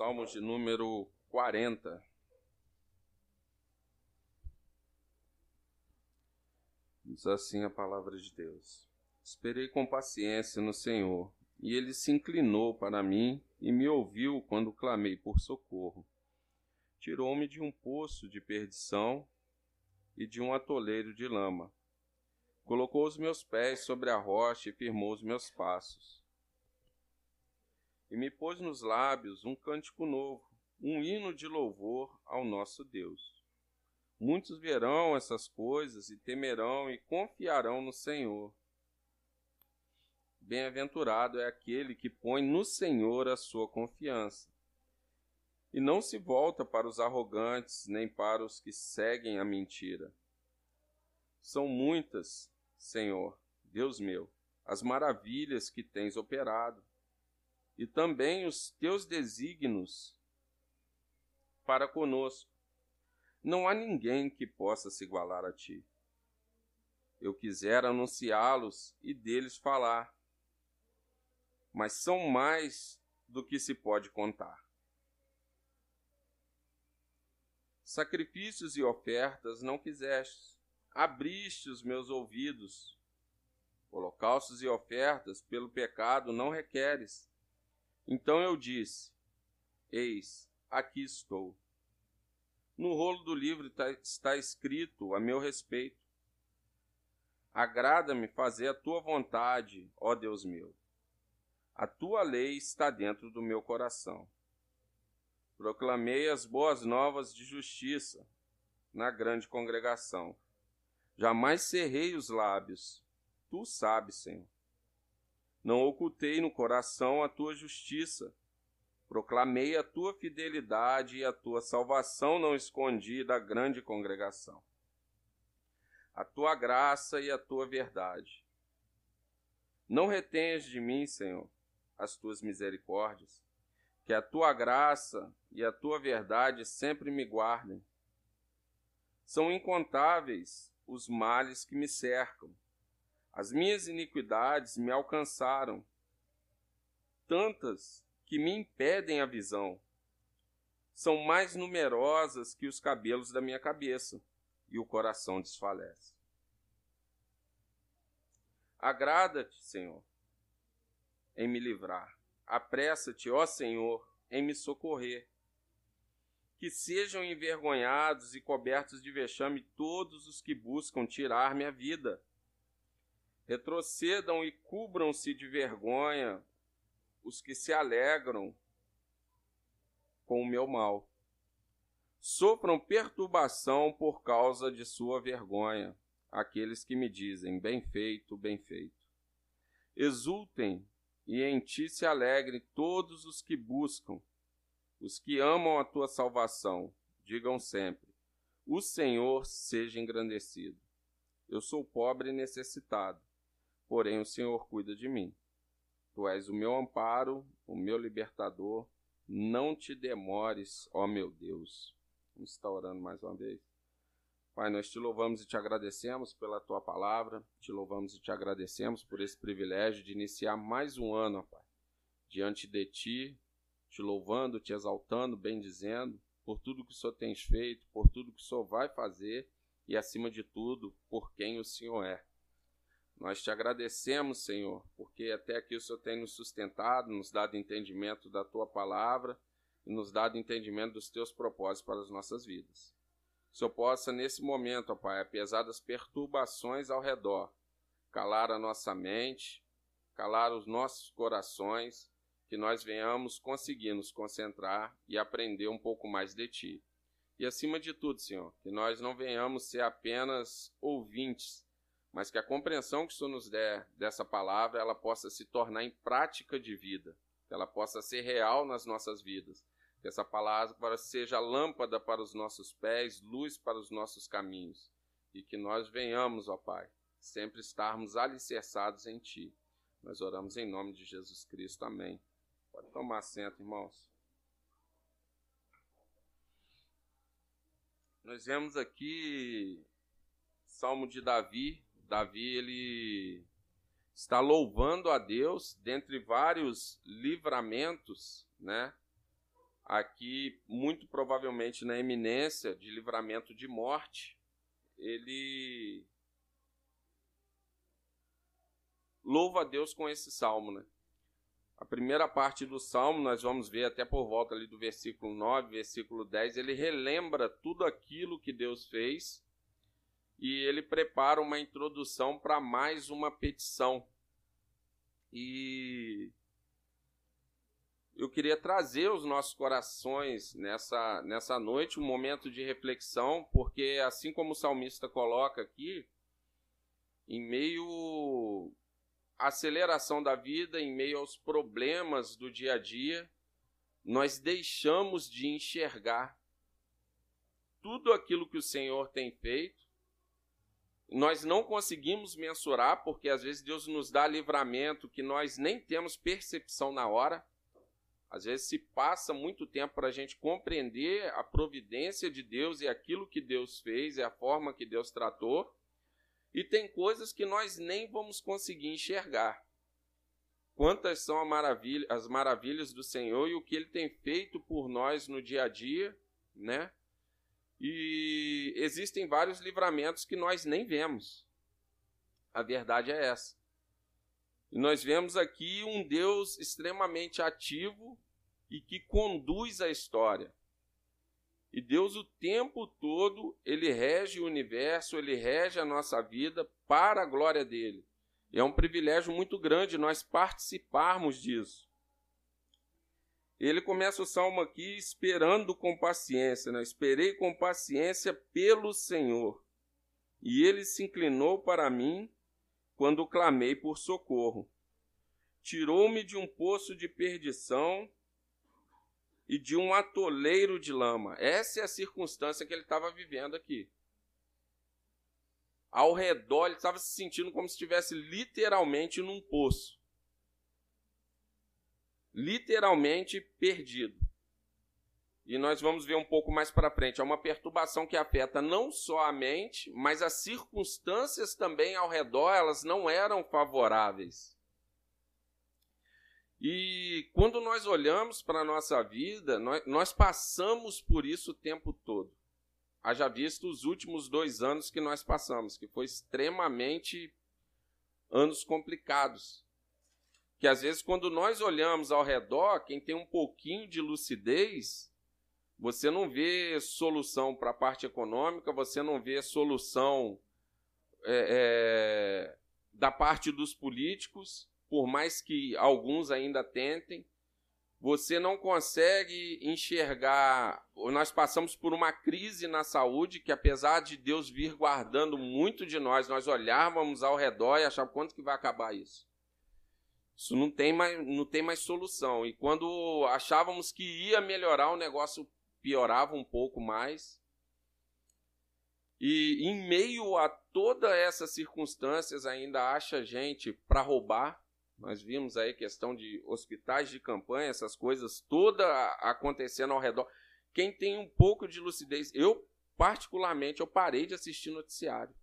Salmos de número 40. Diz assim a palavra de Deus: Esperei com paciência no Senhor, e ele se inclinou para mim e me ouviu quando clamei por socorro. Tirou-me de um poço de perdição e de um atoleiro de lama. Colocou os meus pés sobre a rocha e firmou os meus passos. E me pôs nos lábios um cântico novo, um hino de louvor ao nosso Deus. Muitos verão essas coisas e temerão e confiarão no Senhor. Bem-aventurado é aquele que põe no Senhor a sua confiança e não se volta para os arrogantes nem para os que seguem a mentira. São muitas, Senhor, Deus meu, as maravilhas que tens operado, e também os teus desígnios para conosco. Não há ninguém que possa se igualar a ti. Eu quisera anunciá-los e deles falar, mas são mais do que se pode contar. Sacrifícios e ofertas não quisestes, abriste os meus ouvidos. Holocaustos e ofertas pelo pecado não requeres. Então eu disse: Eis, aqui estou. No rolo do livro tá, está escrito a meu respeito. Agrada-me fazer a tua vontade, ó Deus meu. A tua lei está dentro do meu coração. Proclamei as boas novas de justiça na grande congregação. Jamais cerrei os lábios. Tu sabes, Senhor. Não ocultei no coração a tua justiça. Proclamei a tua fidelidade e a tua salvação não escondi da grande congregação. A tua graça e a tua verdade. Não retenhas de mim, Senhor, as tuas misericórdias que a tua graça e a tua verdade sempre me guardem. São incontáveis os males que me cercam. As minhas iniquidades me alcançaram, tantas que me impedem a visão. São mais numerosas que os cabelos da minha cabeça, e o coração desfalece. Agrada-te, Senhor, em me livrar Apressa-te, ó Senhor, em me socorrer. Que sejam envergonhados e cobertos de vexame todos os que buscam tirar minha vida. Retrocedam e cubram-se de vergonha os que se alegram com o meu mal. Sofram perturbação por causa de sua vergonha, aqueles que me dizem: bem feito, bem feito. Exultem e em ti se alegrem todos os que buscam, os que amam a tua salvação. Digam sempre: O Senhor seja engrandecido. Eu sou pobre e necessitado, porém o Senhor cuida de mim. Tu és o meu amparo, o meu libertador. Não te demores, ó meu Deus. Vamos estar orando mais uma vez. Pai, nós te louvamos e te agradecemos pela tua palavra, te louvamos e te agradecemos por esse privilégio de iniciar mais um ano, ó Pai, diante de ti, te louvando, te exaltando, bendizendo por tudo que o Senhor tem feito, por tudo que o Senhor vai fazer e, acima de tudo, por quem o Senhor é. Nós te agradecemos, Senhor, porque até aqui o Senhor tem nos sustentado, nos dado entendimento da tua palavra e nos dado entendimento dos teus propósitos para as nossas vidas. O Senhor possa, nesse momento, ó Pai, apesar das perturbações ao redor, calar a nossa mente, calar os nossos corações, que nós venhamos conseguir nos concentrar e aprender um pouco mais de Ti. E acima de tudo, Senhor, que nós não venhamos ser apenas ouvintes, mas que a compreensão que o Senhor nos der dessa palavra, ela possa se tornar em prática de vida, que ela possa ser real nas nossas vidas, que essa palavra seja lâmpada para os nossos pés, luz para os nossos caminhos. E que nós venhamos, ó Pai, sempre estarmos alicerçados em Ti. Nós oramos em nome de Jesus Cristo. Amém. Pode tomar assento, irmãos. Nós vemos aqui Salmo de Davi. Davi, ele está louvando a Deus dentre vários livramentos, né? aqui, muito provavelmente na eminência de livramento de morte, ele louva a Deus com esse salmo, né? A primeira parte do salmo, nós vamos ver até por volta ali do versículo 9, versículo 10, ele relembra tudo aquilo que Deus fez e ele prepara uma introdução para mais uma petição. E eu queria trazer os nossos corações nessa, nessa noite um momento de reflexão, porque assim como o salmista coloca aqui, em meio à aceleração da vida, em meio aos problemas do dia a dia, nós deixamos de enxergar tudo aquilo que o Senhor tem feito. Nós não conseguimos mensurar, porque às vezes Deus nos dá livramento que nós nem temos percepção na hora às vezes se passa muito tempo para a gente compreender a providência de Deus e aquilo que Deus fez e a forma que Deus tratou. E tem coisas que nós nem vamos conseguir enxergar. Quantas são maravilha, as maravilhas do Senhor e o que Ele tem feito por nós no dia a dia, né? E existem vários livramentos que nós nem vemos. A verdade é essa. E nós vemos aqui um Deus extremamente ativo e que conduz a história. E Deus o tempo todo, ele rege o universo, ele rege a nossa vida para a glória dele. E é um privilégio muito grande nós participarmos disso. Ele começa o salmo aqui esperando com paciência, né? Esperei com paciência pelo Senhor. E ele se inclinou para mim quando clamei por socorro. Tirou-me de um poço de perdição e de um atoleiro de lama. Essa é a circunstância que ele estava vivendo aqui. Ao redor, ele estava se sentindo como se estivesse literalmente num poço. Literalmente perdido. E nós vamos ver um pouco mais para frente. É uma perturbação que afeta não só a mente, mas as circunstâncias também ao redor, elas não eram favoráveis. E quando nós olhamos para a nossa vida, nós, nós, passamos por isso o tempo todo. Haja visto os últimos dois anos que nós passamos, que foi extremamente anos complicados. Que às vezes, quando nós olhamos ao redor, quem tem um pouquinho de lucidez, você não vê solução para a parte econômica, você não vê solução é, é, da parte dos políticos, por mais que alguns ainda tentem. Você não consegue enxergar. Nós passamos por uma crise na saúde que, apesar de Deus vir guardando muito de nós, nós olhávamos ao redor e achávamos quando que vai acabar isso. Isso não tem mais, não tem mais solução. E quando achávamos que ia melhorar, o negócio piorava um pouco mais. E em meio a todas essas circunstâncias, ainda acha gente para roubar. Nós vimos aí questão de hospitais de campanha, essas coisas toda acontecendo ao redor. Quem tem um pouco de lucidez, eu particularmente eu parei de assistir noticiário.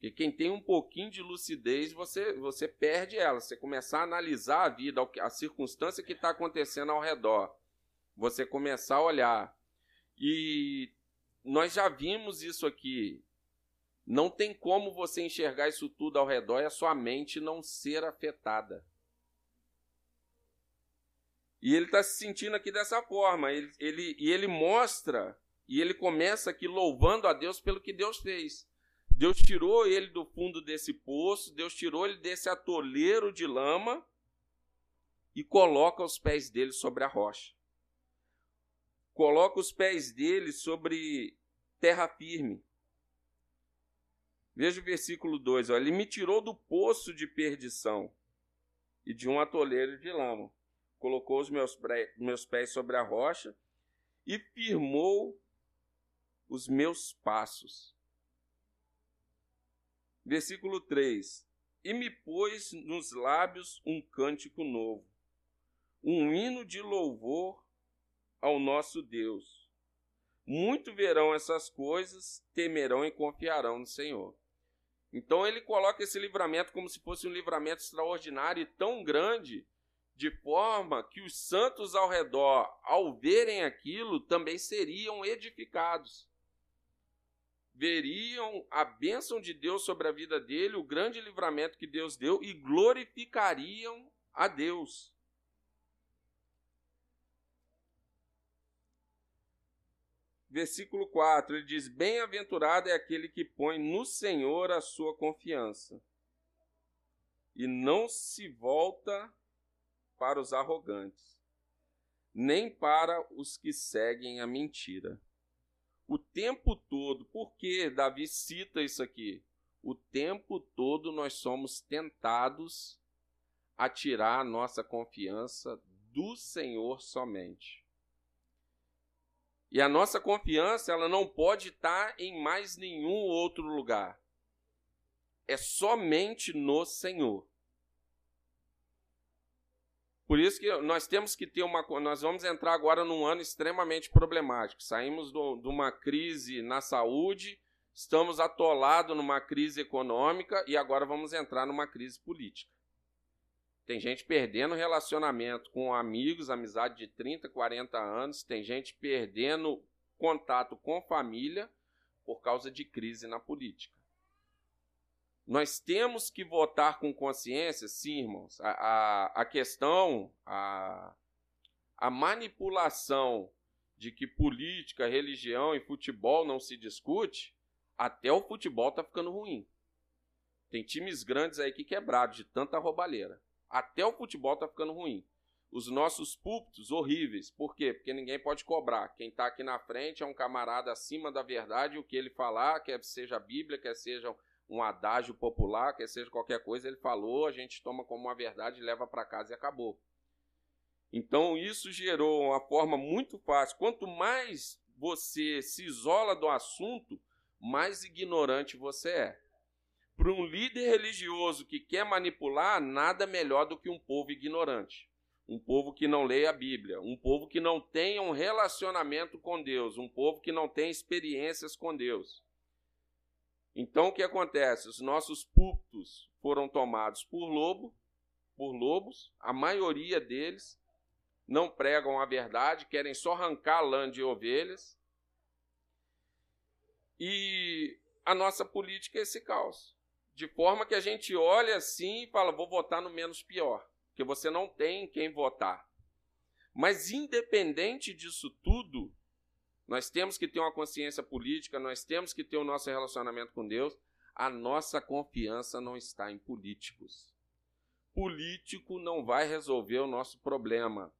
Porque quem tem um pouquinho de lucidez, você, você perde ela. Você começar a analisar a vida, a circunstância que está acontecendo ao redor você começar a olhar. E nós já vimos isso aqui. Não tem como você enxergar isso tudo ao redor e a sua mente não ser afetada. E ele está se sentindo aqui dessa forma. Ele, ele, e ele mostra, e ele começa aqui louvando a Deus pelo que Deus fez. Deus tirou ele do fundo desse poço, Deus tirou ele desse atoleiro de lama e coloca os pés dele sobre a rocha coloca os pés dele sobre terra firme. Veja o versículo 2: ó, Ele me tirou do poço de perdição e de um atoleiro de lama. Colocou os meus, meus pés sobre a rocha e firmou os meus passos. Versículo 3: E me pôs nos lábios um cântico novo, um hino de louvor ao nosso Deus. Muito verão essas coisas, temerão e confiarão no Senhor. Então ele coloca esse livramento como se fosse um livramento extraordinário e tão grande, de forma que os santos ao redor, ao verem aquilo, também seriam edificados. Veriam a bênção de Deus sobre a vida dele, o grande livramento que Deus deu e glorificariam a Deus. Versículo 4, ele diz: Bem-aventurado é aquele que põe no Senhor a sua confiança e não se volta para os arrogantes, nem para os que seguem a mentira. O tempo todo, por que Davi cita isso aqui? O tempo todo nós somos tentados a tirar a nossa confiança do Senhor somente. E a nossa confiança, ela não pode estar em mais nenhum outro lugar. É somente no Senhor. Por isso que nós temos que ter uma. Nós vamos entrar agora num ano extremamente problemático. Saímos do, de uma crise na saúde, estamos atolados numa crise econômica e agora vamos entrar numa crise política. Tem gente perdendo relacionamento com amigos, amizade de 30, 40 anos, tem gente perdendo contato com família por causa de crise na política. Nós temos que votar com consciência, sim, irmãos. A, a, a questão, a, a manipulação de que política, religião e futebol não se discute, até o futebol está ficando ruim. Tem times grandes aí que quebraram de tanta roubalheira. Até o futebol está ficando ruim. Os nossos púlpitos horríveis. Por quê? Porque ninguém pode cobrar. Quem está aqui na frente é um camarada acima da verdade. O que ele falar, quer seja a Bíblia, quer seja um adágio popular, quer seja qualquer coisa, ele falou, a gente toma como uma verdade, leva para casa e acabou. Então isso gerou uma forma muito fácil. Quanto mais você se isola do assunto, mais ignorante você é. Para um líder religioso que quer manipular, nada melhor do que um povo ignorante. Um povo que não leia a Bíblia, um povo que não tenha um relacionamento com Deus, um povo que não tem experiências com Deus. Então o que acontece? Os nossos púlpitos foram tomados por lobo, por lobos, a maioria deles não pregam a verdade, querem só arrancar lã de ovelhas. E a nossa política é esse caos. De forma que a gente olha assim e fala, vou votar no menos pior, porque você não tem quem votar. Mas independente disso tudo, nós temos que ter uma consciência política, nós temos que ter o nosso relacionamento com Deus. A nossa confiança não está em políticos. Político não vai resolver o nosso problema.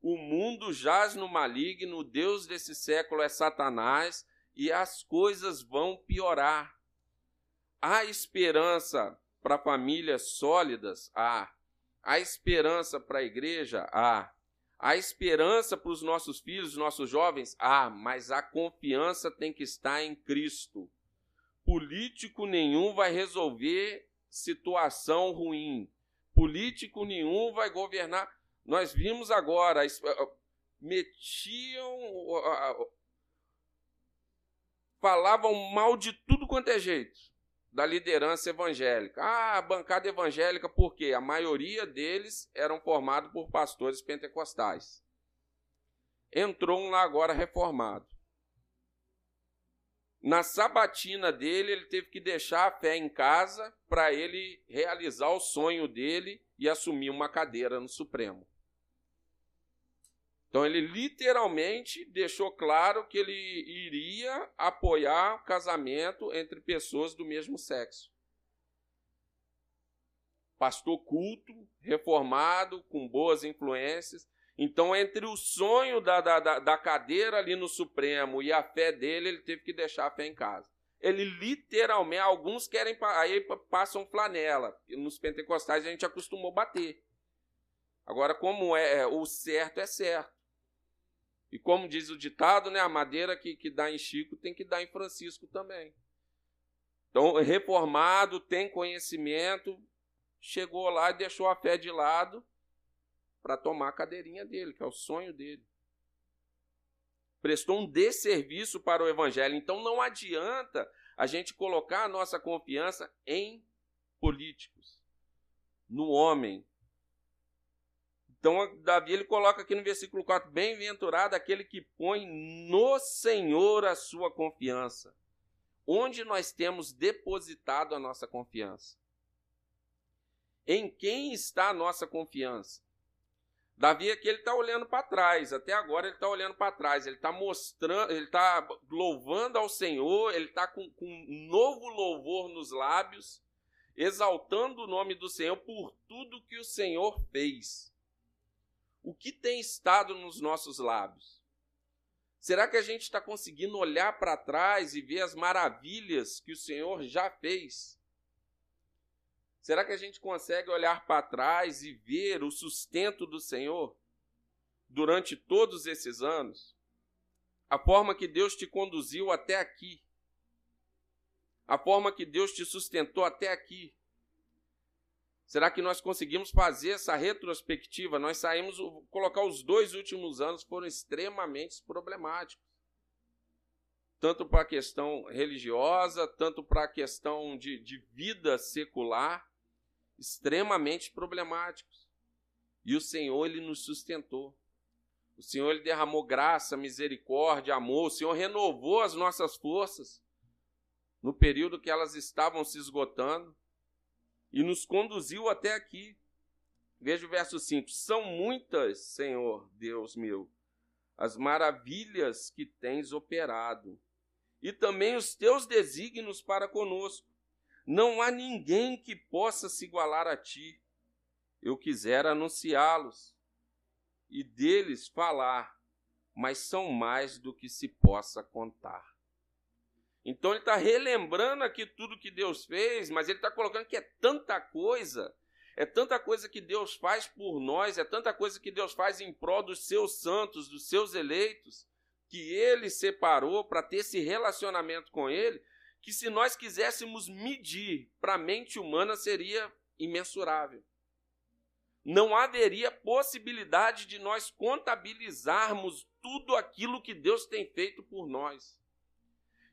O mundo jaz no maligno, o Deus desse século é Satanás e as coisas vão piorar. Há esperança para famílias sólidas? Há. Há esperança para a igreja? Há. A esperança para os nossos filhos, nossos jovens? Ah, mas a confiança tem que estar em Cristo. Político nenhum vai resolver situação ruim. Político nenhum vai governar. Nós vimos agora, metiam, falavam mal de tudo quanto é jeito da liderança evangélica. Ah, a bancada evangélica, por quê? A maioria deles eram formados por pastores pentecostais. Entrou um lá agora reformado. Na sabatina dele, ele teve que deixar a fé em casa para ele realizar o sonho dele e assumir uma cadeira no Supremo. Então ele literalmente deixou claro que ele iria apoiar o casamento entre pessoas do mesmo sexo. Pastor culto, reformado, com boas influências. Então, entre o sonho da, da, da cadeira ali no Supremo e a fé dele, ele teve que deixar a fé em casa. Ele literalmente, alguns querem, aí passam flanela. Nos pentecostais a gente acostumou bater. Agora, como é, é o certo é certo. E como diz o ditado, né, a madeira que, que dá em Chico tem que dar em Francisco também. Então, reformado, tem conhecimento, chegou lá e deixou a fé de lado para tomar a cadeirinha dele, que é o sonho dele. Prestou um desserviço para o evangelho. Então não adianta a gente colocar a nossa confiança em políticos, no homem, Então, Davi ele coloca aqui no versículo 4: Bem-aventurado aquele que põe no Senhor a sua confiança. Onde nós temos depositado a nossa confiança? Em quem está a nossa confiança? Davi aqui ele está olhando para trás, até agora ele está olhando para trás, ele está mostrando, ele está louvando ao Senhor, ele está com, com um novo louvor nos lábios, exaltando o nome do Senhor por tudo que o Senhor fez. O que tem estado nos nossos lábios? Será que a gente está conseguindo olhar para trás e ver as maravilhas que o Senhor já fez? Será que a gente consegue olhar para trás e ver o sustento do Senhor durante todos esses anos? A forma que Deus te conduziu até aqui. A forma que Deus te sustentou até aqui. Será que nós conseguimos fazer essa retrospectiva? Nós saímos, colocar os dois últimos anos foram extremamente problemáticos. Tanto para a questão religiosa, tanto para a questão de, de vida secular extremamente problemáticos. E o Senhor ele nos sustentou. O Senhor ele derramou graça, misericórdia, amor. O Senhor renovou as nossas forças no período que elas estavam se esgotando e nos conduziu até aqui. Veja o verso 5: São muitas, Senhor Deus meu, as maravilhas que tens operado, e também os teus desígnios para conosco. Não há ninguém que possa se igualar a ti. Eu quisera anunciá-los e deles falar, mas são mais do que se possa contar. Então ele está relembrando aqui tudo que Deus fez, mas ele está colocando que é tanta coisa, é tanta coisa que Deus faz por nós, é tanta coisa que Deus faz em prol dos seus santos, dos seus eleitos, que ele separou para ter esse relacionamento com ele, que se nós quiséssemos medir para a mente humana seria imensurável. Não haveria possibilidade de nós contabilizarmos tudo aquilo que Deus tem feito por nós.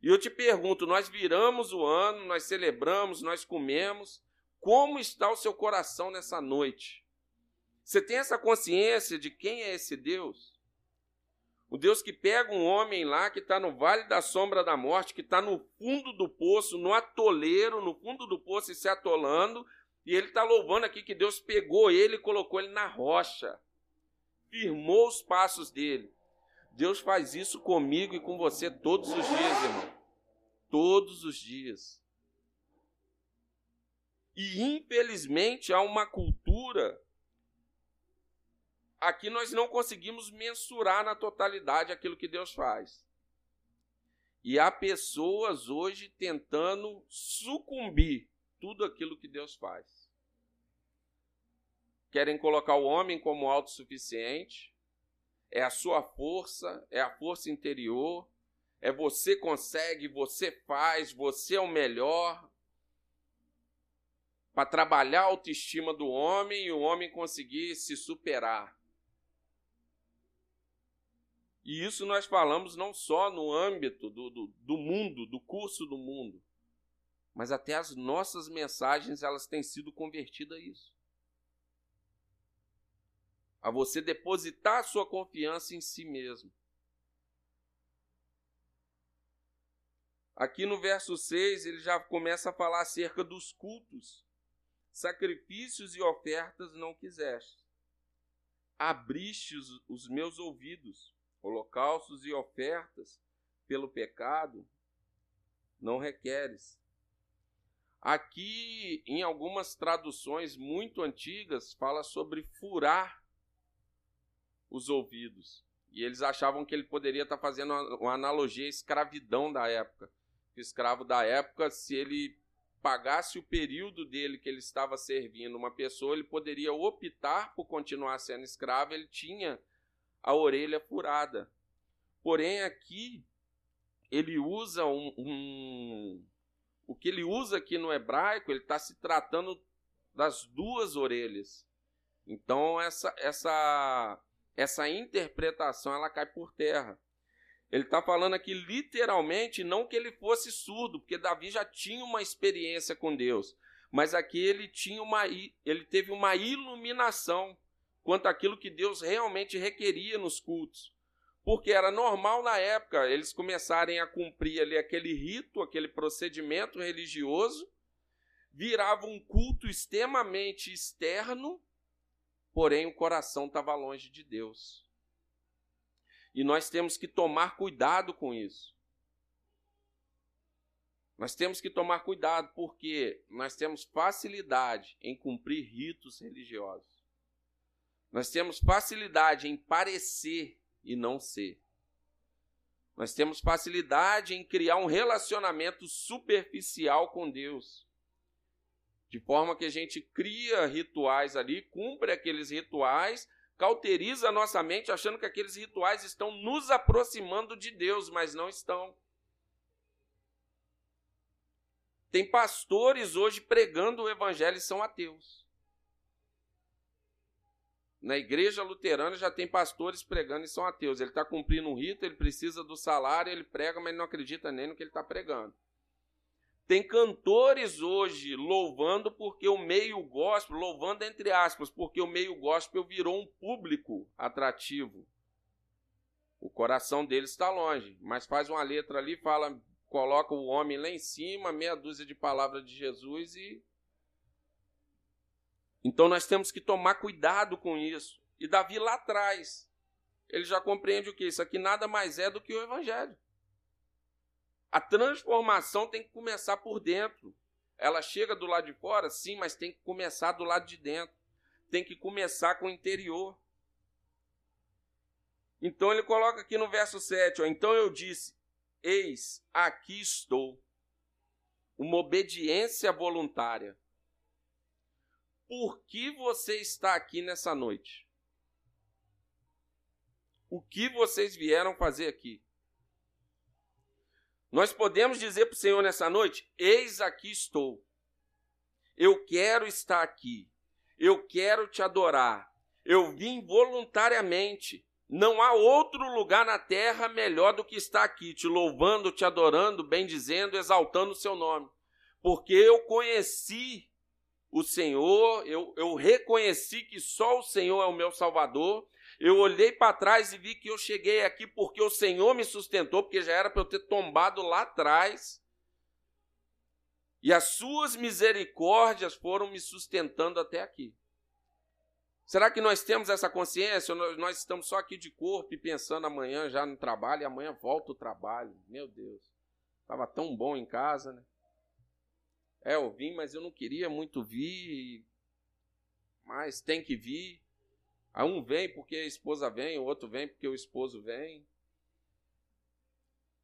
E eu te pergunto: nós viramos o ano, nós celebramos, nós comemos, como está o seu coração nessa noite? Você tem essa consciência de quem é esse Deus? O Deus que pega um homem lá que está no vale da sombra da morte, que está no fundo do poço, no atoleiro, no fundo do poço e se atolando, e ele está louvando aqui que Deus pegou ele e colocou ele na rocha, firmou os passos dele. Deus faz isso comigo e com você todos os dias, irmão. Todos os dias. E infelizmente há uma cultura aqui nós não conseguimos mensurar na totalidade aquilo que Deus faz. E há pessoas hoje tentando sucumbir tudo aquilo que Deus faz. Querem colocar o homem como autossuficiente, é a sua força, é a força interior, é você consegue, você faz, você é o melhor. Para trabalhar a autoestima do homem e o homem conseguir se superar. E isso nós falamos não só no âmbito do, do, do, mundo, do curso do mundo, mas até as nossas mensagens elas têm sido convertidas a isso. A você depositar a sua confiança em si mesmo. Aqui no verso 6, ele já começa a falar acerca dos cultos. Sacrifícios e ofertas não quiseste. Abriste os, meus ouvidos holocaustos e ofertas pelo pecado, não requeres. Aqui, em algumas traduções muito antigas, fala sobre furar os ouvidos. E eles achavam que ele poderia estar fazendo uma analogia à escravidão da época. O escravo da época, se ele pagasse o período dele que ele estava servindo uma pessoa, ele poderia optar por continuar sendo escravo, ele tinha a orelha furada. Porém, aqui ele usa um, um, o que ele usa aqui no hebraico, ele está se tratando das duas orelhas. Então essa essa essa interpretação ela cai por terra. Ele está falando aqui literalmente não que ele fosse surdo, porque Davi já tinha uma experiência com Deus, mas aqui ele tinha uma ele teve uma iluminação quanto àquilo que Deus realmente requeria nos cultos. Porque era normal na época eles começarem a cumprir ali aquele rito, aquele procedimento religioso, virava um culto extremamente externo, porém o coração estava longe de Deus. E nós temos que tomar cuidado com isso. Nós temos que tomar cuidado porque nós temos facilidade em cumprir ritos religiosos. Nós temos facilidade em parecer e não ser. Nós temos facilidade em criar um relacionamento superficial com Deus. De forma que a gente cria rituais ali, cumpre aqueles rituais, cauteriza a nossa mente achando que aqueles rituais estão nos aproximando de Deus, mas não estão. Tem pastores hoje pregando o evangelho e são ateus. Na igreja luterana já tem pastores pregando e são ateus. Ele está cumprindo um rito, ele precisa do salário, ele prega, mas ele não acredita nem no que ele está pregando. Tem cantores hoje louvando porque o meio gospel, louvando entre aspas, porque o meio gospel virou um público atrativo. O coração deles está longe, mas faz uma letra ali, fala, coloca o homem lá em cima, meia dúzia de palavras de Jesus e então nós temos que tomar cuidado com isso. E Davi lá atrás, ele já compreende o que? Isso aqui nada mais é do que o Evangelho. A transformação tem que começar por dentro. Ela chega do lado de fora, sim, mas tem que começar do lado de dentro. Tem que começar com o interior. Então ele coloca aqui no verso 7, ó, então eu disse: Eis, aqui estou. Uma obediência voluntária por que você está aqui nessa noite? O que vocês vieram fazer aqui? Nós podemos dizer para o Senhor nessa noite: Eis aqui estou. Eu quero estar aqui. Eu quero te adorar. Eu vim voluntariamente. Não há outro lugar na terra melhor do que estar aqui, te louvando, te adorando, bendizendo, exaltando o seu nome. Porque eu conheci o Senhor, eu, eu reconheci que só o Senhor é o meu Salvador. Eu olhei para trás e vi que eu cheguei aqui porque o Senhor me sustentou, porque já era para eu ter tombado lá atrás. E as suas misericórdias foram me sustentando até aqui. Será que nós temos essa consciência? Ou nós estamos só aqui de corpo e pensando amanhã já no trabalho e amanhã volta o trabalho? Meu Deus, estava tão bom em casa, né? É, eu vim, mas eu não queria muito vir, mas tem que vir. Aí um vem porque a esposa vem, o outro vem porque o esposo vem.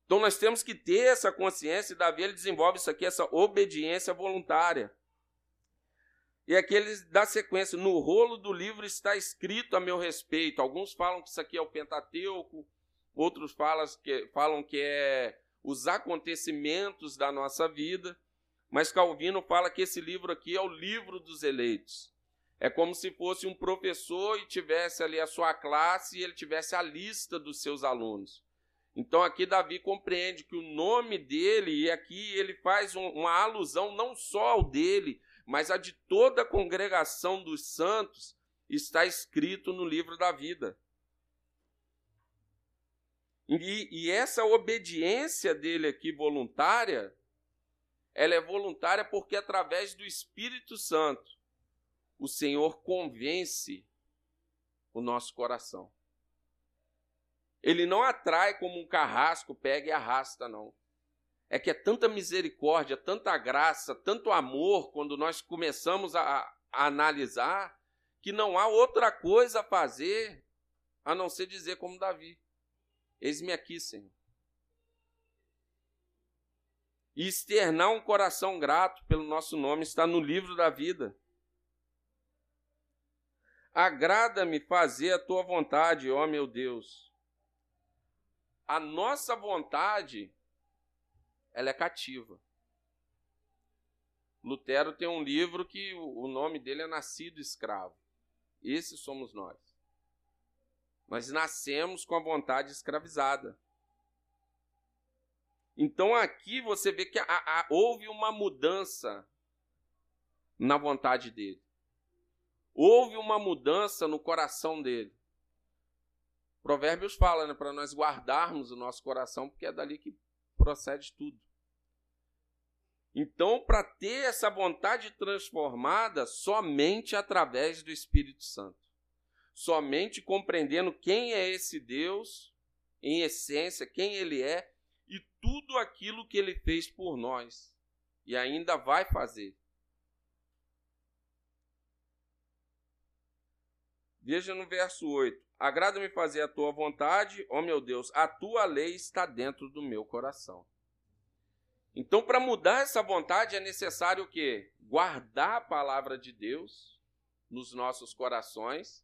Então nós temos que ter essa consciência, e Davi ele desenvolve isso aqui, essa obediência voluntária. E aqui ele dá sequência, no rolo do livro está escrito a meu respeito. Alguns falam que isso aqui é o Pentateuco, outros falam que, falam que é os acontecimentos da nossa vida. Mas Calvino fala que esse livro aqui é o livro dos eleitos. É como se fosse um professor e tivesse ali a sua classe e ele tivesse a lista dos seus alunos. Então aqui Davi compreende que o nome dele, e aqui ele faz um, uma alusão não só ao dele, mas a de toda a congregação dos santos, está escrito no livro da vida. E, e essa obediência dele aqui voluntária ela é voluntária porque através do Espírito Santo o Senhor convence o nosso coração. Ele não atrai como um carrasco, pega e arrasta, não. É que é tanta misericórdia, tanta graça, tanto amor, quando nós começamos a, a analisar, que não há outra coisa a fazer a não ser dizer como Davi: Eis-me aqui, Senhor e externar um coração grato pelo nosso nome está no livro da vida. Agrada-me fazer a tua vontade, ó meu Deus. A nossa vontade, ela é cativa. Lutero tem um livro que o nome dele é Nascido Escravo. Esse somos nós. Nós nascemos com a vontade escravizada. Então aqui você vê que houve uma mudança na vontade dele. Houve uma mudança no coração dele. Provérbios fala, né, para nós guardarmos o nosso coração, porque é dali que procede tudo. Então, para ter essa vontade transformada, somente através do Espírito Santo. Somente compreendendo quem é esse Deus, em essência, quem ele é e tudo aquilo que ele fez por nós e ainda vai fazer. Veja no verso 8: Agrada-me fazer a tua vontade, ó meu Deus, a tua lei está dentro do meu coração. Então, para mudar essa vontade é necessário o quê? Guardar a palavra de Deus nos nossos corações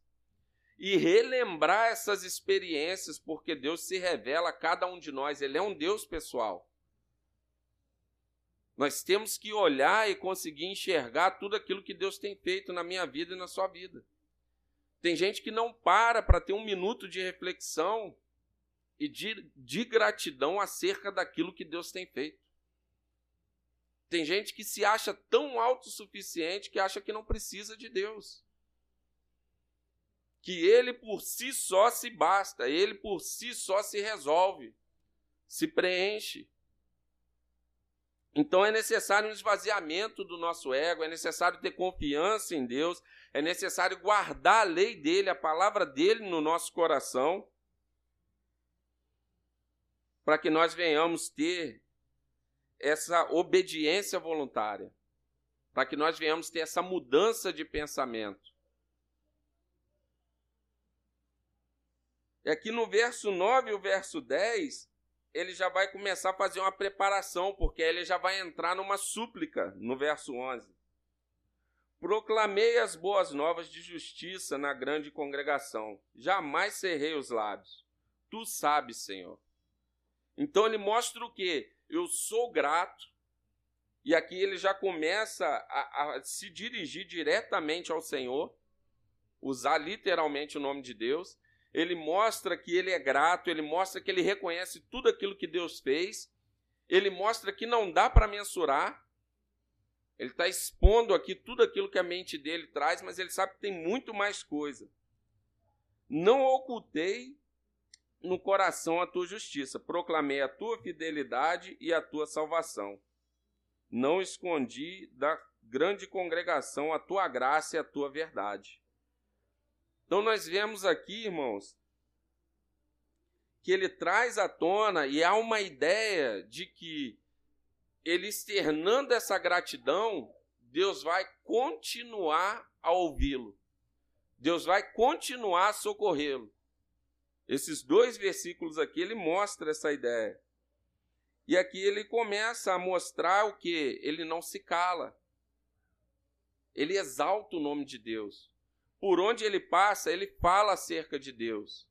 e relembrar essas experiências, porque Deus se revela a cada um de nós, Ele é um Deus pessoal. Nós temos que olhar e conseguir enxergar tudo aquilo que Deus tem feito na minha vida e na sua vida. Tem gente que não para para ter um minuto de reflexão e de, de gratidão acerca daquilo que Deus tem feito. Tem gente que se acha tão autossuficiente que acha que não precisa de Deus. Que ele por si só se basta, ele por si só se resolve, se preenche. Então é necessário um esvaziamento do nosso ego, é necessário ter confiança em Deus, é necessário guardar a lei dele, a palavra dele no nosso coração, para que nós venhamos ter essa obediência voluntária, para que nós venhamos ter essa mudança de pensamento. E aqui no verso 9 e o verso 10, ele já vai começar a fazer uma preparação, porque ele já vai entrar numa súplica no verso 11. Proclamei as boas novas de justiça na grande congregação, jamais cerrei os lábios. Tu sabes, Senhor. Então ele mostra o que? Eu sou grato, e aqui ele já começa a, a se dirigir diretamente ao Senhor, usar literalmente o nome de Deus, ele mostra que ele é grato, ele mostra que ele reconhece tudo aquilo que Deus fez, ele mostra que não dá para mensurar. Ele está expondo aqui tudo aquilo que a mente dele traz, mas ele sabe que tem muito mais coisa. Não ocultei no coração a tua justiça, proclamei a tua fidelidade e a tua salvação. Não escondi da grande congregação a tua graça e a tua verdade. Então nós vemos aqui, irmãos, que ele traz à tona e há uma ideia de que ele externando essa gratidão, Deus vai continuar a ouvi-lo. Deus vai continuar a socorrê-lo. Esses dois versículos aqui ele mostra essa ideia. E aqui ele começa a mostrar o que ele não se cala. Ele exalta o nome de Deus. Por onde ele passa, ele fala acerca de Deus.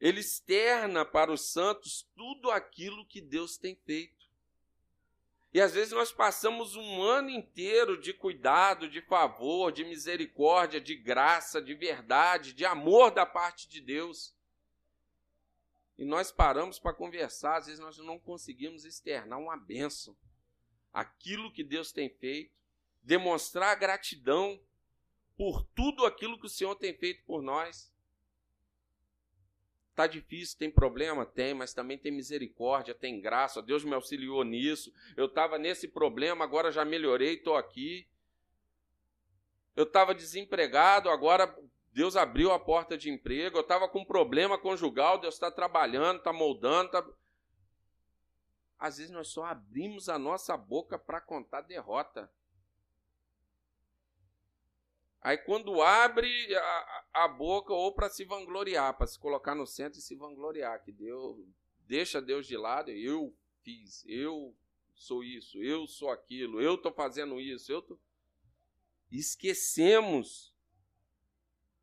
Ele externa para os santos tudo aquilo que Deus tem feito. E às vezes nós passamos um ano inteiro de cuidado, de favor, de misericórdia, de graça, de verdade, de amor da parte de Deus. E nós paramos para conversar, às vezes nós não conseguimos externar uma bênção. Aquilo que Deus tem feito, demonstrar gratidão por tudo aquilo que o Senhor tem feito por nós. Tá difícil, tem problema? Tem, mas também tem misericórdia, tem graça. Deus me auxiliou nisso. Eu estava nesse problema, agora já melhorei, estou aqui. Eu estava desempregado, agora Deus abriu a porta de emprego. Eu estava com problema conjugal, Deus está trabalhando, está moldando. Tá... Às vezes nós só abrimos a nossa boca para contar derrota. Aí quando abre a, a boca ou para se vangloriar, para se colocar no centro e se vangloriar, que Deus deixa Deus de lado, eu fiz, eu sou isso, eu sou aquilo, eu estou fazendo isso, eu tô... Esquecemos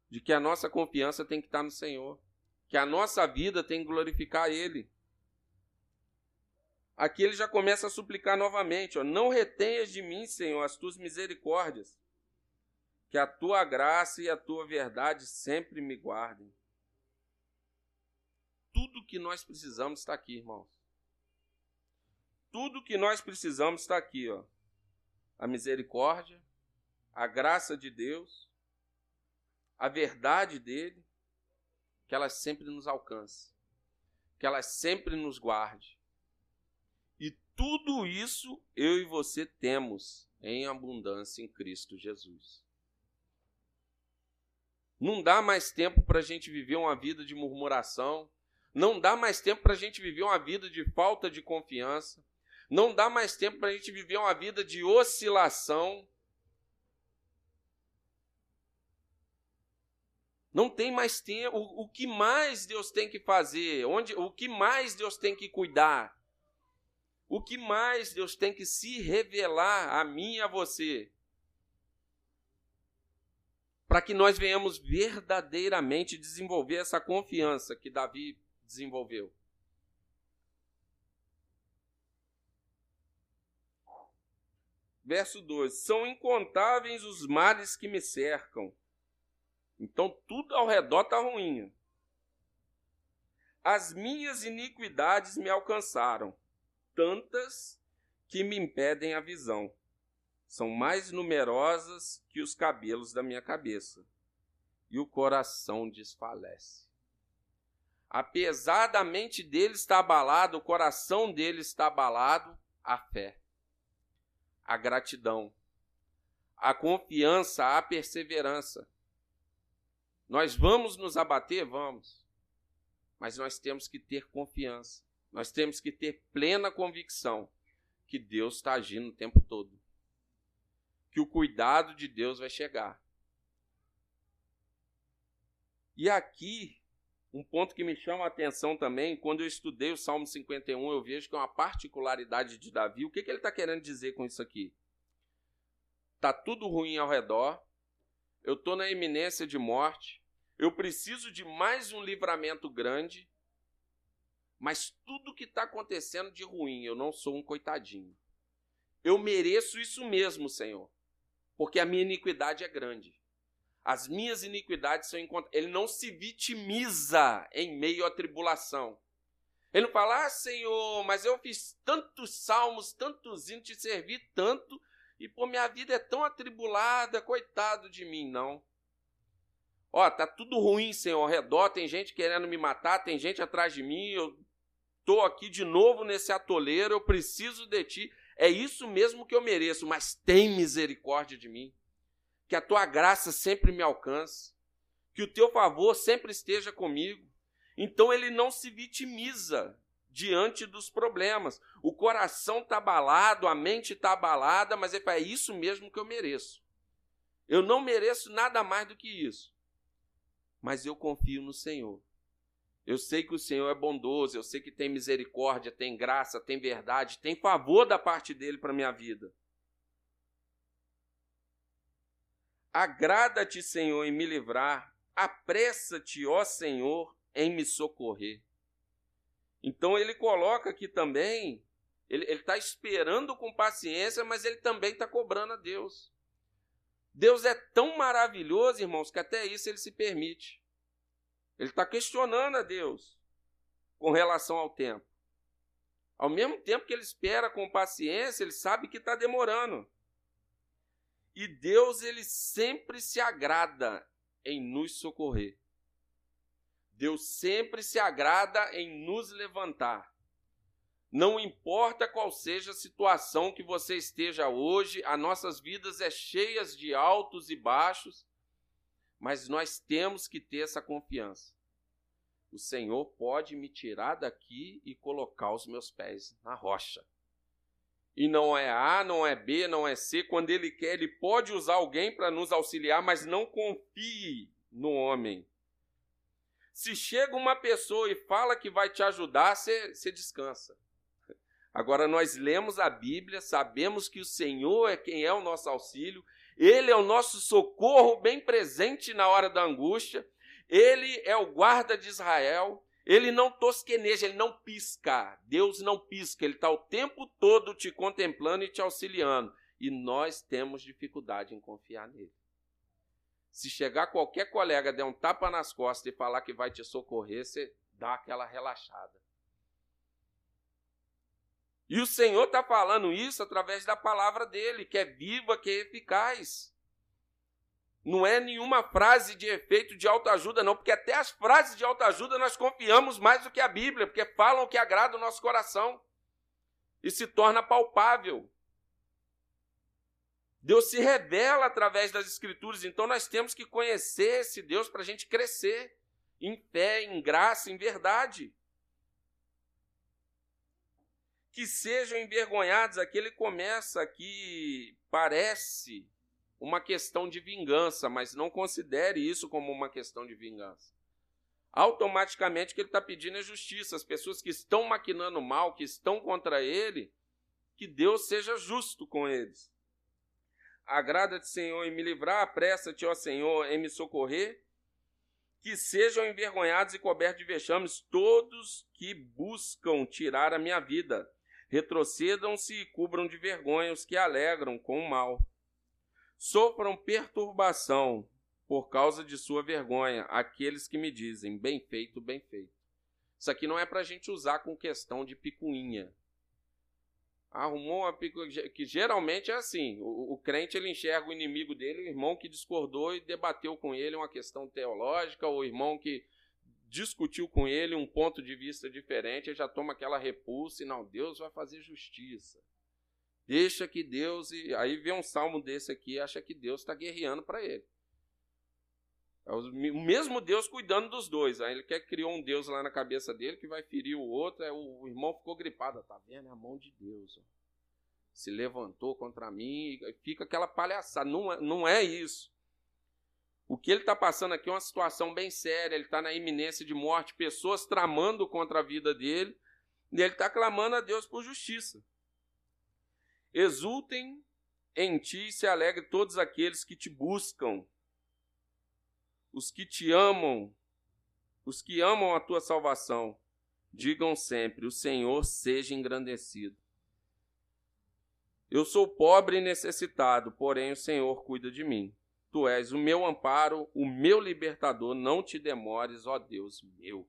de que a nossa confiança tem que estar no Senhor, que a nossa vida tem que glorificar Ele. Aqui ele já começa a suplicar novamente: ó, não retenhas de mim, Senhor, as tuas misericórdias que a tua graça e a tua verdade sempre me guardem. Tudo que nós precisamos está aqui, irmãos. Tudo que nós precisamos está aqui, ó. A misericórdia, a graça de Deus, a verdade dele, que ela sempre nos alcance, que ela sempre nos guarde. E tudo isso eu e você temos em abundância em Cristo Jesus. Não dá mais tempo para a gente viver uma vida de murmuração. Não dá mais tempo para a gente viver uma vida de falta de confiança. Não dá mais tempo para a gente viver uma vida de oscilação. Não tem mais tempo. O, o que mais Deus tem que fazer? Onde, o que mais Deus tem que cuidar? O que mais Deus tem que se revelar a mim e a você? Para que nós venhamos verdadeiramente desenvolver essa confiança que Davi desenvolveu. Verso 2: São incontáveis os males que me cercam então tudo ao redor está ruim. As minhas iniquidades me alcançaram, tantas que me impedem a visão. São mais numerosas que os cabelos da minha cabeça, e o coração desfalece. Apesar da mente dele estar abalada, o coração dele está abalado, a fé, a gratidão, a confiança, a perseverança nós vamos nos abater? Vamos. Mas nós temos que ter confiança. Nós temos que ter plena convicção que Deus está agindo o tempo todo. Que o cuidado de Deus vai chegar. E aqui, um ponto que me chama a atenção também, quando eu estudei o Salmo 51, eu vejo que é uma particularidade de Davi. O que, que ele está querendo dizer com isso aqui? Está tudo ruim ao redor, eu estou na iminência de morte, eu preciso de mais um livramento grande, mas tudo que está acontecendo de ruim, eu não sou um coitadinho. Eu mereço isso mesmo, Senhor, porque a minha iniquidade é grande. As minhas iniquidades são encontradas. Ele não se vitimiza em meio à tribulação. Ele não fala, ah, Senhor, mas eu fiz tantos salmos, tantos hinos, te servi tanto, e, pô, minha vida é tão atribulada, coitado de mim, não. Ó, tá tudo ruim, Senhor, ao redor, tem gente querendo me matar, tem gente atrás de mim, eu tô aqui de novo nesse atoleiro, eu preciso de ti. É isso mesmo que eu mereço, mas tem misericórdia de mim. Que a tua graça sempre me alcance. Que o teu favor sempre esteja comigo. Então ele não se vitimiza diante dos problemas. O coração está abalado, a mente está abalada, mas é isso mesmo que eu mereço. Eu não mereço nada mais do que isso. Mas eu confio no Senhor. Eu sei que o Senhor é bondoso, eu sei que tem misericórdia, tem graça, tem verdade, tem favor da parte dele para minha vida. Agrada-te, Senhor, em me livrar. Apressa-te, ó Senhor, em me socorrer. Então ele coloca aqui também, ele está esperando com paciência, mas ele também está cobrando a Deus. Deus é tão maravilhoso, irmãos, que até isso ele se permite. Ele está questionando a Deus com relação ao tempo. Ao mesmo tempo que ele espera com paciência, ele sabe que está demorando. E Deus, ele sempre se agrada em nos socorrer. Deus sempre se agrada em nos levantar. Não importa qual seja a situação que você esteja hoje, as nossas vidas é cheias de altos e baixos, mas nós temos que ter essa confiança. O Senhor pode me tirar daqui e colocar os meus pés na rocha. E não é A, não é B, não é C. Quando Ele quer, Ele pode usar alguém para nos auxiliar, mas não confie no homem. Se chega uma pessoa e fala que vai te ajudar, você, descansa. Agora, nós lemos a Bíblia, sabemos que o Senhor é quem é o nosso auxílio, Ele é o nosso socorro bem presente na hora da angústia, Ele é o guarda de Israel, Ele não tosqueneja, Ele não pisca, Deus não pisca, Ele está o tempo todo te contemplando e te auxiliando, e nós temos dificuldade em confiar nele. Se chegar qualquer colega, der um tapa nas costas e falar que vai te socorrer, você dá aquela relaxada. E o Senhor está falando isso através da palavra dele, que é viva, que é eficaz. Não é nenhuma frase de efeito de autoajuda, não, porque até as frases de autoajuda nós confiamos mais do que a Bíblia, porque falam o que agrada o nosso coração e se torna palpável. Deus se revela através das Escrituras, então nós temos que conhecer esse Deus para a gente crescer em fé, em graça, em verdade. Que sejam envergonhados, aqui ele começa aqui, parece uma questão de vingança, mas não considere isso como uma questão de vingança. Automaticamente o que ele está pedindo é justiça. As pessoas que estão maquinando mal, que estão contra ele, que Deus seja justo com eles. Agrada-te, Senhor, em me livrar, apressa-te, ó Senhor, em me socorrer. Que sejam envergonhados e cobertos de vexames todos que buscam tirar a minha vida. Retrocedam-se e cubram de vergonha os que alegram com o mal. Sofram perturbação por causa de sua vergonha aqueles que me dizem: bem feito, bem feito. Isso aqui não é para a gente usar com questão de picuinha arrumou uma que geralmente é assim, o, o, crente ele enxerga o inimigo dele, o irmão que discordou e debateu com ele uma questão teológica, ou o irmão que discutiu com ele um ponto de vista diferente, ele já toma aquela repulsa e não, Deus vai fazer justiça. Deixa que Deus e aí vê um salmo desse aqui, e acha que Deus está guerreando para ele. É o mesmo Deus cuidando dos dois. Aí ele quer criou um Deus lá na cabeça dele que vai ferir o outro. Aí o irmão ficou gripado. Tá vendo? É a mão de Deus. Ó. Se levantou contra mim. Fica aquela palhaçada. Não é, não é isso. O que ele está passando aqui é uma situação bem séria. Ele está na iminência de morte. Pessoas tramando contra a vida dele. E ele está clamando a Deus por justiça. Exultem em ti e se alegre todos aqueles que te buscam os que te amam, os que amam a tua salvação, digam sempre: O Senhor seja engrandecido. Eu sou pobre e necessitado, porém o Senhor cuida de mim. Tu és o meu amparo, o meu libertador, não te demores, ó Deus meu.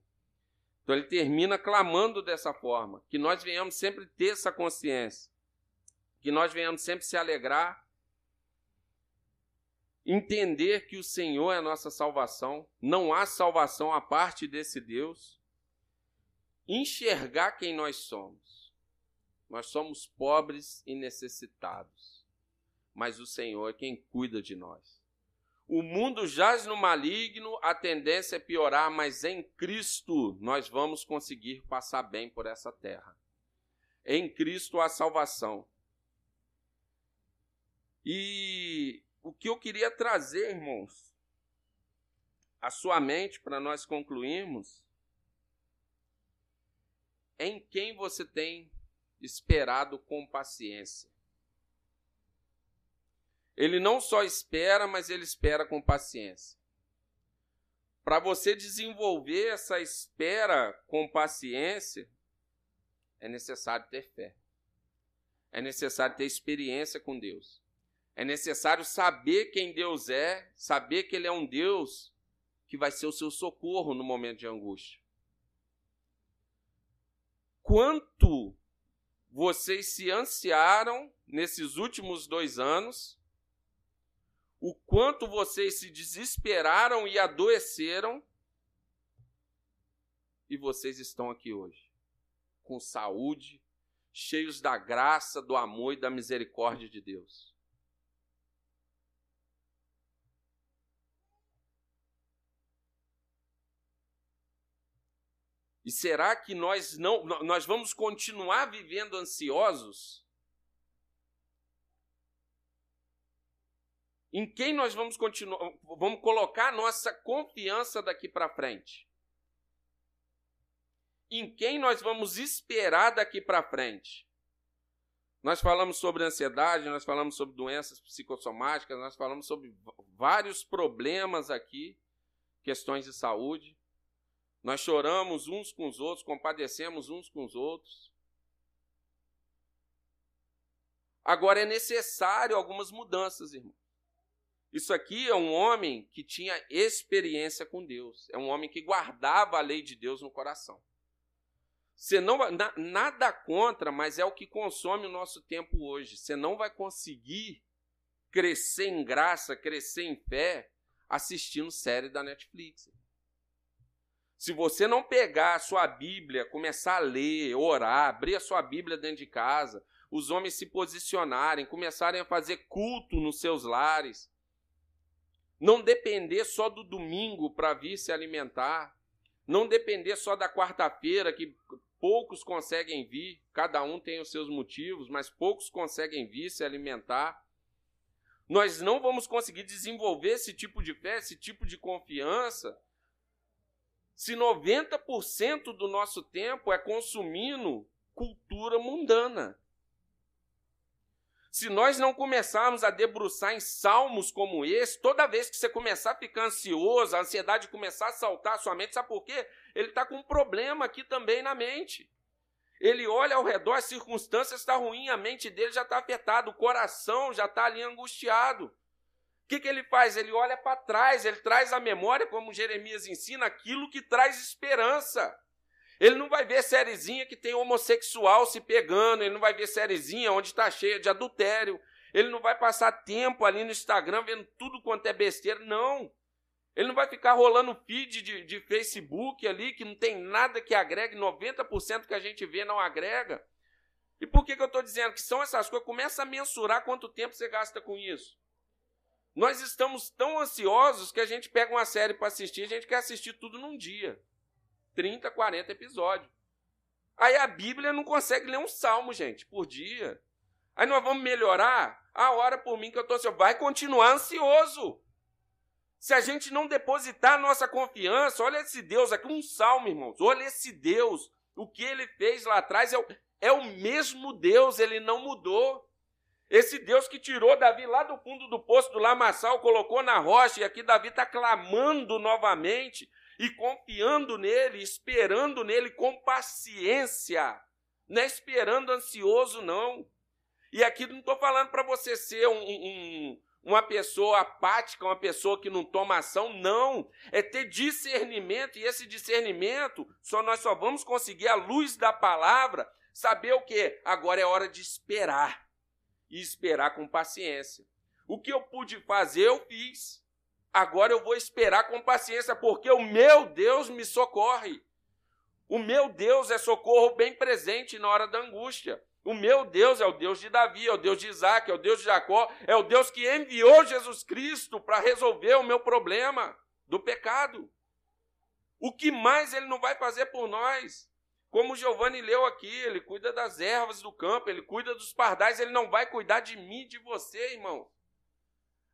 Então ele termina clamando dessa forma, que nós venhamos sempre ter essa consciência, que nós venhamos sempre se alegrar entender que o Senhor é a nossa salvação, não há salvação a parte desse Deus, enxergar quem nós somos. Nós somos pobres e necessitados, mas o Senhor é quem cuida de nós. O mundo jaz no maligno, a tendência é piorar, mas em Cristo nós vamos conseguir passar bem por essa terra. Em Cristo há salvação. E o que eu queria trazer, irmãos, a sua mente para nós concluirmos, é em quem você tem esperado com paciência. Ele não só espera, mas ele espera com paciência. Para você desenvolver essa espera com paciência, é necessário ter fé. É necessário ter experiência com Deus. É necessário saber quem Deus é, saber que Ele é um Deus que vai ser o seu socorro no momento de angústia. Quanto vocês se ansiaram nesses últimos dois anos, o quanto vocês se desesperaram e adoeceram, e vocês estão aqui hoje, com saúde, cheios da graça, do amor e da misericórdia de Deus. E será que nós não nós vamos continuar vivendo ansiosos? Em quem nós vamos continuar vamos colocar nossa confiança daqui para frente? Em quem nós vamos esperar daqui para frente? Nós falamos sobre ansiedade, nós falamos sobre doenças psicossomáticas, nós falamos sobre vários problemas aqui, questões de saúde. Nós choramos uns com os outros, compadecemos uns com os outros. Agora é necessário algumas mudanças, irmão. Isso aqui é um homem que tinha experiência com Deus. É um homem que guardava a lei de Deus no coração. Você não nada contra, mas é o que consome o nosso tempo hoje. Você não vai conseguir crescer em graça, crescer em fé, assistindo série da Netflix. Se você não pegar a sua Bíblia, começar a ler, orar, abrir a sua Bíblia dentro de casa, os homens se posicionarem, começarem a fazer culto nos seus lares, não depender só do domingo para vir se alimentar, não depender só da quarta-feira, que poucos conseguem vir, cada um tem os seus motivos, mas poucos conseguem vir se alimentar. Nós não vamos conseguir desenvolver esse tipo de fé, esse tipo de confiança, se 90% do nosso tempo é consumindo cultura mundana. Se nós não começarmos a debruçar em salmos como esse, toda vez que você começar a ficar ansioso, a ansiedade começar a saltar a sua mente, sabe por quê? Ele está com um problema aqui também na mente. Ele olha ao redor, as circunstâncias estão tá ruins, a mente dele já está afetada, o coração já está ali angustiado. O que, que ele faz? Ele olha para trás, ele traz à memória, como Jeremias ensina, aquilo que traz esperança. Ele não vai ver sériezinha que tem homossexual se pegando, ele não vai ver sériezinha onde está cheia de adultério, ele não vai passar tempo ali no Instagram vendo tudo quanto é besteira, não. Ele não vai ficar rolando feed de, de Facebook ali, que não tem nada que agregue, 90% que a gente vê não agrega. E por que, que eu estou dizendo que são essas coisas? Começa a mensurar quanto tempo você gasta com isso. Nós estamos tão ansiosos que a gente pega uma série para assistir, a gente quer assistir tudo num dia. 30, 40 episódios. Aí a Bíblia não consegue ler um salmo, gente, por dia. Aí nós vamos melhorar? A hora por mim que eu estou ansioso. Vai continuar ansioso. Se a gente não depositar a nossa confiança, olha esse Deus aqui, um salmo, irmãos. Olha esse Deus. O que ele fez lá atrás é o, é o mesmo Deus, ele não mudou. Esse Deus que tirou Davi lá do fundo do poço do lamaçal, colocou na rocha, e aqui Davi está clamando novamente e confiando nele, esperando nele com paciência, não é esperando ansioso, não. E aqui não estou falando para você ser um, um, uma pessoa apática, uma pessoa que não toma ação, não. É ter discernimento, e esse discernimento só nós só vamos conseguir à luz da palavra saber o que? Agora é hora de esperar e esperar com paciência. O que eu pude fazer, eu fiz. Agora eu vou esperar com paciência, porque o meu Deus me socorre. O meu Deus é socorro bem presente na hora da angústia. O meu Deus é o Deus de Davi, é o Deus de Isaac, é o Deus de Jacó, é o Deus que enviou Jesus Cristo para resolver o meu problema do pecado. O que mais ele não vai fazer por nós? Como o Giovanni leu aqui, ele cuida das ervas do campo, ele cuida dos pardais, ele não vai cuidar de mim, de você, irmão.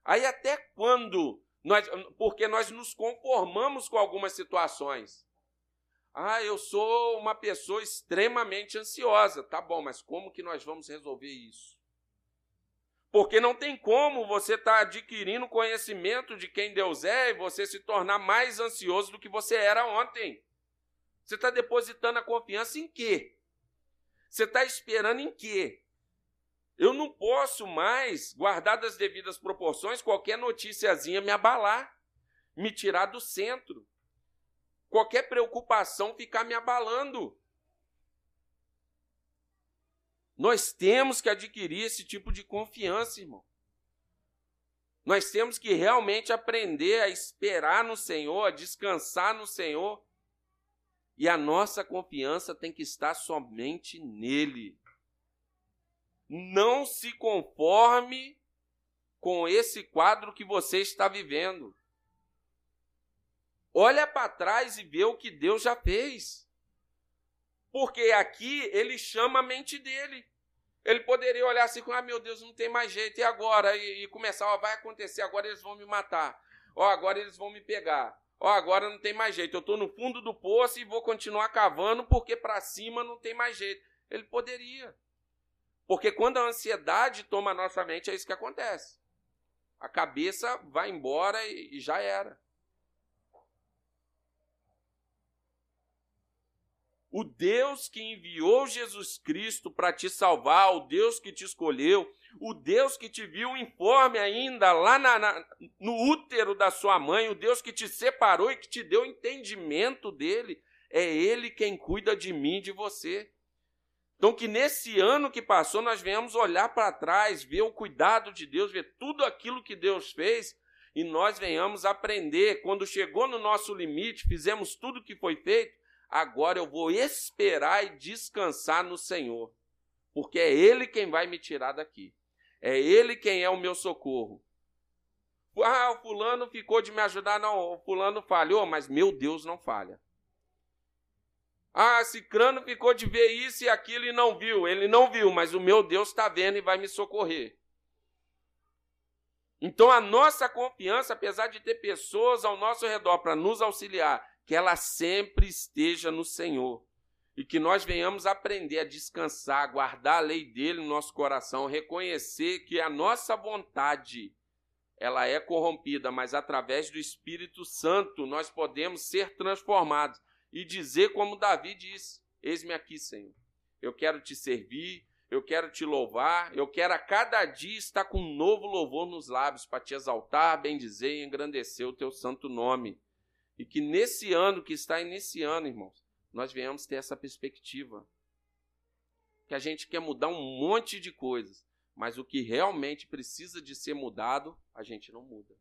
Aí até quando? Nós, porque nós nos conformamos com algumas situações. Ah, eu sou uma pessoa extremamente ansiosa. Tá bom, mas como que nós vamos resolver isso? Porque não tem como você estar tá adquirindo conhecimento de quem Deus é e você se tornar mais ansioso do que você era ontem. Você está depositando a confiança em quê? Você está esperando em quê? Eu não posso mais, guardadas as devidas proporções, qualquer noticiazinha me abalar, me tirar do centro. Qualquer preocupação ficar me abalando. Nós temos que adquirir esse tipo de confiança, irmão. Nós temos que realmente aprender a esperar no Senhor, a descansar no Senhor e a nossa confiança tem que estar somente nele. Não se conforme com esse quadro que você está vivendo. Olha para trás e vê o que Deus já fez. Porque aqui ele chama a mente dele. Ele poderia olhar assim, ah, meu Deus, não tem mais jeito, e agora? E, e começar, ó, vai acontecer, agora eles vão me matar. Ó, agora eles vão me pegar ó, agora não tem mais jeito, eu estou no fundo do poço e vou continuar cavando porque para cima não tem mais jeito. Ele poderia. Porque quando a ansiedade toma a nossa mente, é isso que acontece. A cabeça vai embora e, já era. O Deus que enviou Jesus Cristo para te salvar, o Deus que te escolheu, o Deus que te viu informe ainda lá na, na, no útero da sua mãe, o Deus que te separou e que te deu entendimento dele, é Ele quem cuida de mim e de você. Então, que nesse ano que passou, nós venhamos olhar para trás, ver o cuidado de Deus, ver tudo aquilo que Deus fez e nós venhamos aprender. Quando chegou no nosso limite, fizemos tudo o que foi feito, agora eu vou esperar e descansar no Senhor, porque é Ele quem vai me tirar daqui, é Ele quem é o meu socorro. Ah, o fulano ficou de me ajudar, não, o fulano falhou, mas meu Deus não falha. Ah, Cicrano ficou de ver isso e aquilo e não viu. Ele não viu, mas o meu Deus está vendo e vai me socorrer. Então a nossa confiança, apesar de ter pessoas ao nosso redor para nos auxiliar, que ela sempre esteja no Senhor. E que nós venhamos aprender a descansar, guardar a lei dele no nosso coração, reconhecer que a nossa vontade ela é corrompida, mas através do Espírito Santo nós podemos ser transformados e dizer como Davi disse: Eis-me aqui, Senhor. Eu quero te servir, eu quero te louvar, eu quero a cada dia estar com um novo louvor nos lábios para te exaltar, bendizer e engrandecer o teu santo nome. E que nesse ano que está iniciando, irmãos, nós venhamos ter essa perspectiva. Que a gente quer mudar um monte de coisas, mas o que realmente precisa de ser mudado, a gente não muda.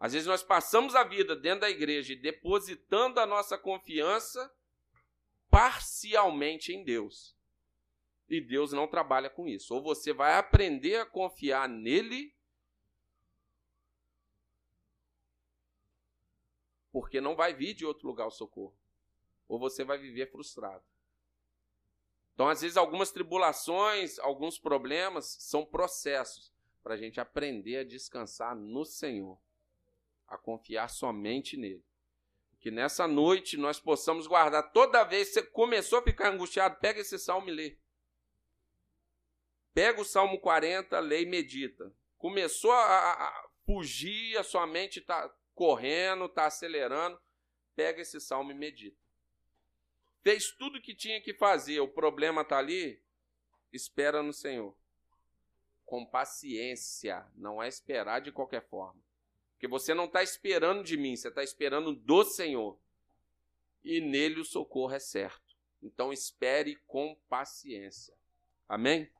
Às vezes nós passamos a vida dentro da igreja depositando a nossa confiança parcialmente em Deus. E Deus não trabalha com isso. Ou você vai aprender a confiar nele, porque não vai vir de outro lugar o socorro. Ou você vai viver frustrado. Então, às vezes, algumas tribulações, alguns problemas são processos para a gente aprender a descansar no Senhor a confiar somente nele. Que nessa noite nós possamos guardar. Toda vez que você começou a ficar angustiado, pega esse salmo e lê. Pega o Salmo 40, lê e medita. Começou a, a fugir, a sua mente está correndo, está acelerando. Pega esse salmo e medita. Fez tudo o que tinha que fazer, o problema está ali. Espera no Senhor. Com paciência, não é esperar de qualquer forma. Porque você não está esperando de mim, você está esperando do Senhor. E nele o socorro é certo. Então espere com paciência. Amém?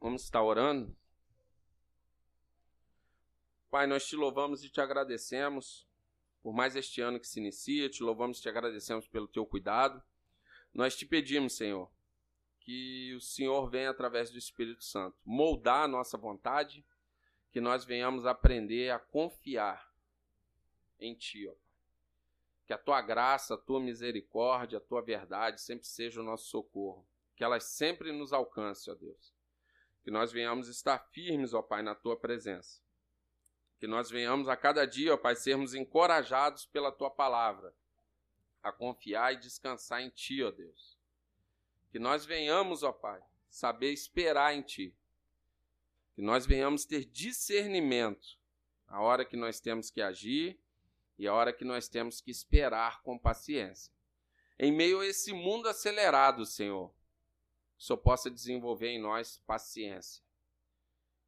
Vamos estar orando? Pai, nós te louvamos e te agradecemos por mais este ano que se inicia, te louvamos e te agradecemos pelo teu cuidado. Nós te pedimos, Senhor, que o Senhor venha através do Espírito Santo moldar a nossa vontade, que nós venhamos aprender a confiar em Ti, ó. Que a Tua graça, a Tua misericórdia, a Tua verdade sempre seja o nosso socorro. Que elas sempre nos alcancem, ó Deus. Que nós venhamos estar firmes, ó Pai, na Tua presença. Que nós venhamos a cada dia, ó Pai, sermos encorajados pela Tua palavra, a confiar e descansar em Ti, ó Deus. Que nós venhamos, ó Pai, saber esperar em Ti que nós venhamos ter discernimento a hora que nós temos que agir e a hora que nós temos que esperar com paciência. Em meio a esse mundo acelerado, Senhor, Senhor possa desenvolver em nós paciência.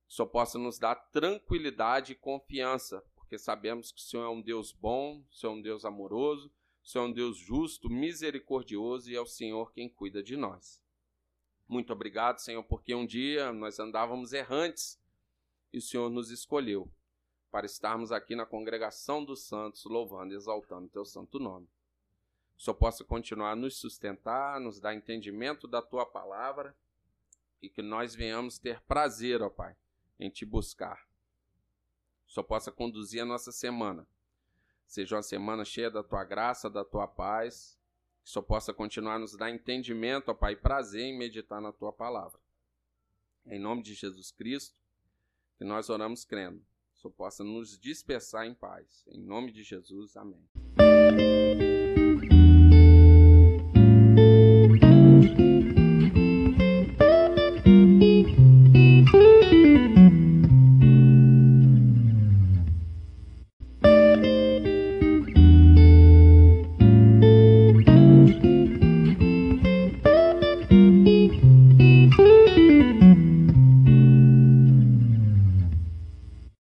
Senhor possa nos dar tranquilidade e confiança, porque sabemos que o Senhor é um Deus bom, o Senhor é um Deus amoroso, o Senhor é um Deus justo, misericordioso e é o Senhor quem cuida de nós. Muito obrigado, Senhor, porque um dia nós andávamos errantes e o Senhor nos escolheu para estarmos aqui na congregação dos santos, louvando e exaltando o teu santo nome. Que o Senhor possa continuar a nos sustentar, nos dar entendimento da tua palavra e que nós venhamos ter prazer, ó Pai, em te buscar. Senhor possa conduzir a nossa semana. Seja uma semana cheia da tua graça, da tua paz que só possa continuar a nos dar entendimento, ó Pai, prazer em meditar na tua palavra. Em nome de Jesus Cristo, que nós oramos crendo, só possa nos dispersar em paz. Em nome de Jesus, amém.